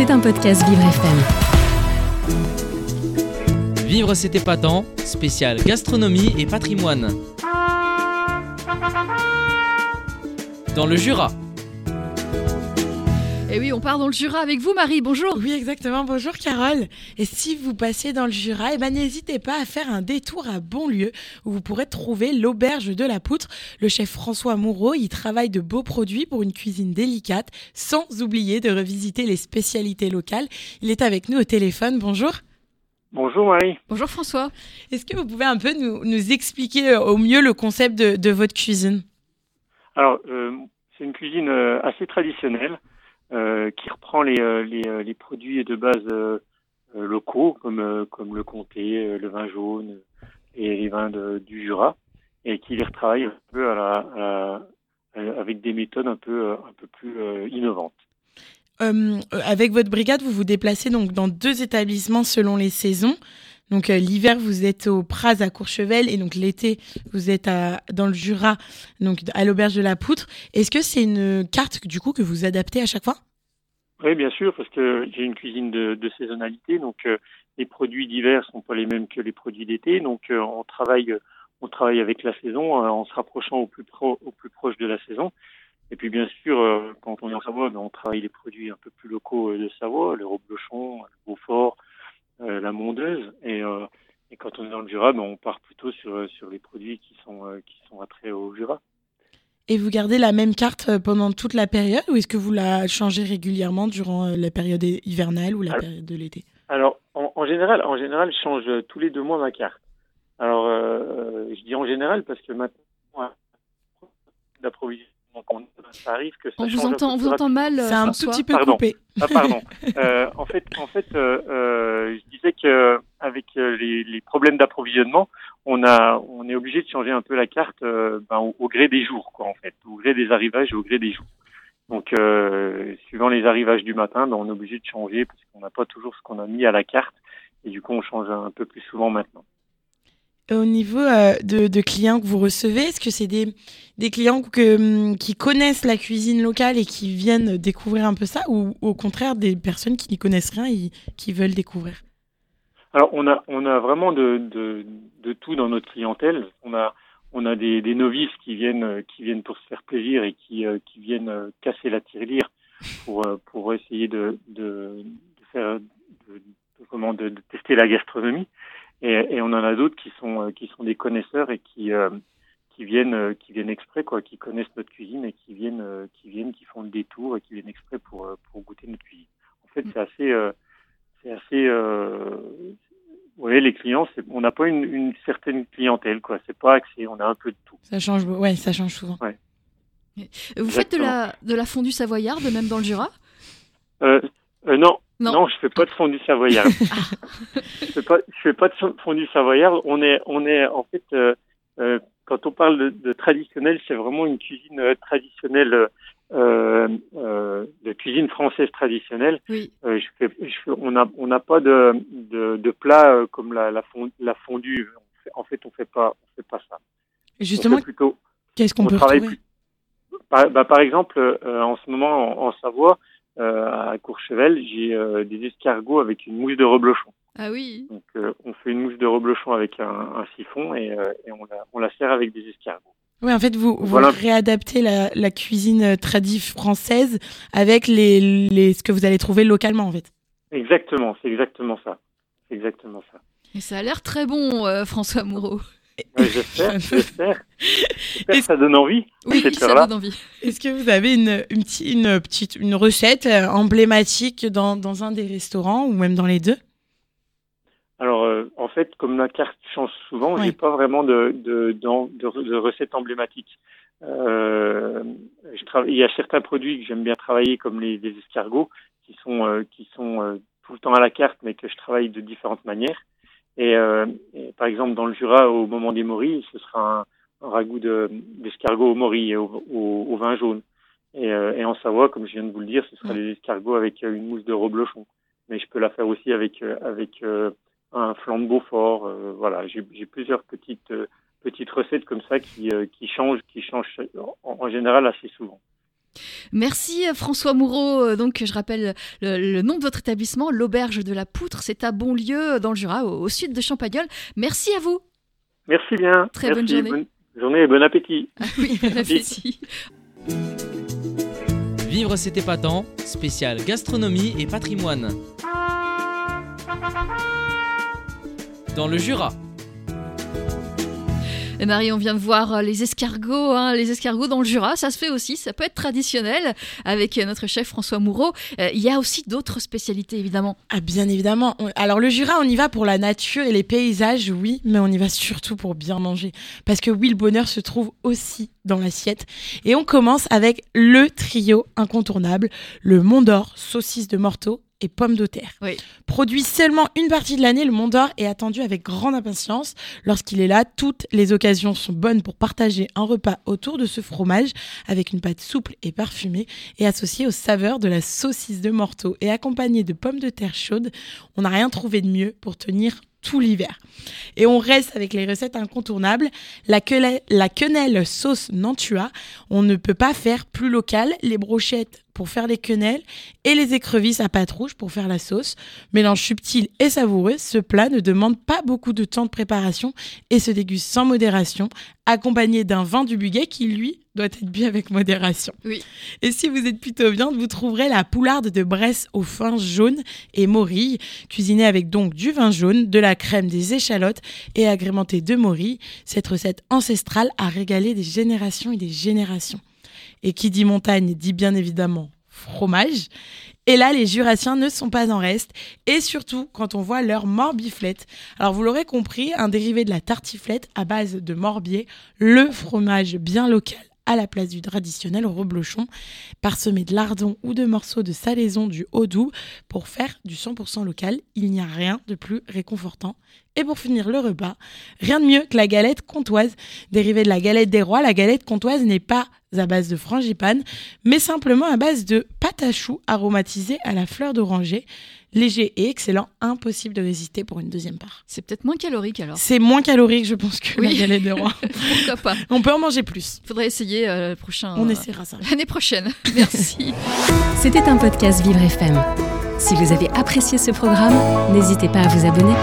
C'est un podcast Vivre FM. Vivre c'est épatant, spécial gastronomie et patrimoine. Dans le Jura. Et oui, on part dans le Jura avec vous, Marie. Bonjour. Oui, exactement. Bonjour, Carole. Et si vous passez dans le Jura, eh ben, n'hésitez pas à faire un détour à Bonlieu, où vous pourrez trouver l'auberge de la Poutre. Le chef François Moureau y travaille de beaux produits pour une cuisine délicate, sans oublier de revisiter les spécialités locales. Il est avec nous au téléphone. Bonjour. Bonjour Marie. Bonjour François. Est-ce que vous pouvez un peu nous, nous expliquer euh, au mieux le concept de, de votre cuisine? Alors, euh, c'est une cuisine euh, assez traditionnelle euh, qui reprend les, euh, les, euh, les produits de base euh, euh, locaux comme, euh, comme le comté, euh, le vin jaune et les vins de- du Jura et qui les retravaille un peu à la, à la- euh, avec des méthodes un peu, euh, un peu plus euh, innovantes. Euh, euh, avec votre brigade, vous vous déplacez donc dans deux établissements selon les saisons. Donc euh, l'hiver, vous êtes au Praz à Courchevel et donc l'été, vous êtes dans le Jura, donc à l'auberge de la Poutre. Est-ce que c'est une carte du coup que vous adaptez à chaque fois? Oui, bien sûr, parce que j'ai une cuisine de, saisonnalité, donc euh, les produits d'hiver sont pas les mêmes que les produits d'été, donc euh, on travaille, on travaille avec la saison en se rapprochant au plus pro, au plus proche de la saison. Et puis bien sûr, quand on est en Savoie, ben, on travaille les produits un peu plus locaux de Savoie, le reblochon, le Beaufort, la mondeuse. Et, euh, et quand on est dans le Jura, ben, on part plutôt sur, sur les produits qui sont, euh, qui sont attraits au Jura. Et vous gardez la même carte euh, pendant toute la période ou est-ce que vous la changez régulièrement durant euh, la période hivernale ou la période de l'été? Alors, en, en général, en général, je change euh, tous les deux mois ma carte. Alors, euh, je dis en général parce que maintenant, euh, d'approvisionnement qu'on a, ça arrive que ça On vous un entend, peu on vous entend mal, C'est un François. tout petit peu Pardon. coupé. Ah pardon. Euh, en fait, en fait, euh, euh, je disais que avec euh, les, les problèmes d'approvisionnement, on a, on est obligé de changer un peu la carte euh, ben, au, au gré des jours, quoi, en fait, au gré des arrivages et au gré des jours. Donc, euh, suivant les arrivages du matin, ben, on est obligé de changer parce qu'on n'a pas toujours ce qu'on a mis à la carte et du coup, on change un peu plus souvent maintenant. Au niveau euh, de, de clients que vous recevez, est-ce que c'est des, des clients hum, qui connaissent la cuisine locale et qui viennent découvrir un peu ça ou au contraire des personnes qui n'y connaissent rien et qui veulent découvrir? Alors on a on a vraiment de, de, tout dans notre clientèle. On a on a des, novices qui viennent qui viennent pour se faire plaisir et qui euh, qui viennent euh, casser la tirelire pour euh, pour essayer de de, faire comment de, tester la gastronomie. Et, on en a d'autres qui sont qui sont des connaisseurs et qui qui viennent euh, qui viennent exprès quoi, qui connaissent notre cuisine et qui viennent euh, qui viennent qui font le détour et qui viennent exprès pour euh, pour goûter notre cuisine. En fait, c'est assez euh, c'est assez euh, oui, les clients, on n'a pas une, une certaine clientèle, quoi. C'est pas axé, on a un peu de tout. Ça change, ouais, ça change souvent. Vous faites de la, de la fondue savoyarde, même dans le Jura? Euh, non, Non. non, je fais pas de fondue savoyarde. je fais pas, je fais pas de fondue savoyarde. On est, on est, en fait, euh, quand on parle de, de traditionnel, c'est vraiment une cuisine euh, traditionnelle, euh, euh, de cuisine française traditionnelle. Oui. Euh, je fais, je fais- on n'a pas de, de, de plat comme la, la, fond- la fondue. Fait- En fait, on fait pas, on fait pas ça. Et Justement, plutôt qu'est-ce qu'on on peut travaille retrouver? Par, bah, par exemple, en ce moment, en, en Savoie, à Courchevel, j'ai des escargots avec une mousse de reblochon. Ah oui. Donc, euh, on fait une mousse de reblochon avec un, un siphon et, euh, et on, la, on la sert avec des escargots. Oui, en fait, vous, vous Voilà. réadaptez la, la cuisine euh, tradie française avec les, les, ce que vous allez trouver localement, en fait. Exactement, c'est exactement ça. C'est exactement ça. Et ça a l'air très bon, euh, François Moreau. Ouais, j'espère, j'espère. J'espère que ça donne envie. Oui, cette ça heure-là. donne envie. Est-ce que vous avez une, une, petite, une petite une recette euh, emblématique dans, dans un des restaurants ou même dans les deux? Fait, comme la carte change souvent, Ouais. j'ai pas vraiment de, de, de, de recettes emblématiques. Euh, je travaille, il y a certains produits que j'aime bien travailler, comme les, les escargots, qui sont, euh, qui sont euh, tout le temps à la carte, mais que je travaille de différentes manières. Et, et par exemple, dans le Jura, au moment des morilles, ce sera un, un ragoût de, d'escargots au morilles et au, au, au vin jaune. Et, et en Savoie, comme je viens de vous le dire, ce sera des escargots avec une mousse de reblochon. Mais je peux la faire aussi avec, avec un flan de Beaufort. euh, voilà, j'ai plusieurs petites euh, petites recettes comme ça qui euh, qui changent qui changent en, en général assez souvent. Merci François Moureau. Donc je rappelle le, nom de votre établissement, l'Auberge de la Poutre. C'est à Bonlieu dans le Jura, au, sud de Champagnol. Merci à vous. Merci bien. Très bonne journée. Bonne journée et bon appétit. Ah oui, bon appétit. Vivre c'est épatant, spécial gastronomie et patrimoine. Dans le Jura. Et Marie, on vient de voir euh, les escargots, hein, les escargots dans le Jura, ça se fait aussi, ça peut être traditionnel avec euh, notre chef François Moureau. Euh, il y a aussi d'autres spécialités évidemment. Ah bien évidemment. Alors le Jura, on y va pour la nature et les paysages, oui, mais on y va surtout pour bien manger. Parce que oui, le bonheur se trouve aussi dans l'assiette. Et on commence avec le trio incontournable, le Mont d'Or, saucisse de morteau et pommes de terre. Produit seulement une partie de l'année, le Mont d'Or est attendu avec grande impatience. Lorsqu'il est là, toutes les occasions sont bonnes pour partager un repas autour de ce fromage avec une pâte souple et parfumée et associée aux saveurs de la saucisse de morteau et accompagnée de pommes de terre chaudes. On n'a rien trouvé de mieux pour tenir tout l'hiver. Et on reste avec les recettes incontournables. La, quenelle, la quenelle sauce Nantua, on ne peut pas faire plus local. Les brochettes pour faire les quenelles et les écrevisses à pâte rouge pour faire la sauce. Mélange subtil et savoureux, ce plat ne demande pas beaucoup de temps de préparation et se déguste sans modération, accompagné d'un vin du Buguet qui, lui, doit être bu avec modération. Oui. Et si vous êtes plutôt viande, vous trouverez la poularde de Bresse au fin jaune et morille, cuisinée avec donc du vin jaune, de la crème, des échalotes et agrémentée de morille. Cette recette ancestrale a régalé des générations et des générations. Et qui dit montagne dit bien évidemment fromage. Et là, les Jurassiens ne sont pas en reste, et surtout quand on voit leur morbiflette. Alors vous l'aurez compris, un dérivé de la tartiflette à base de morbier, le fromage bien local à la place du traditionnel reblochon, parsemé de lardons ou de morceaux de salaison du haut-doux pour faire du 100% local. Il n'y a rien de plus réconfortant. Et pour finir le repas, rien de mieux que la galette comtoise. Dérivée de la galette des rois, la galette comtoise n'est pas à base de frangipane, mais simplement à base de pâte à choux aromatisée à la fleur d'oranger léger et excellent, impossible de résister pour une deuxième part. C'est peut-être moins calorique alors. C'est moins calorique, je pense, que la galette de roi. Pourquoi pas On peut en manger plus. Faudrait essayer euh, le prochain. On essaiera ça. L'année prochaine. Merci. C'était un podcast Vivre FM. Si vous avez apprécié ce programme, n'hésitez pas à vous abonner.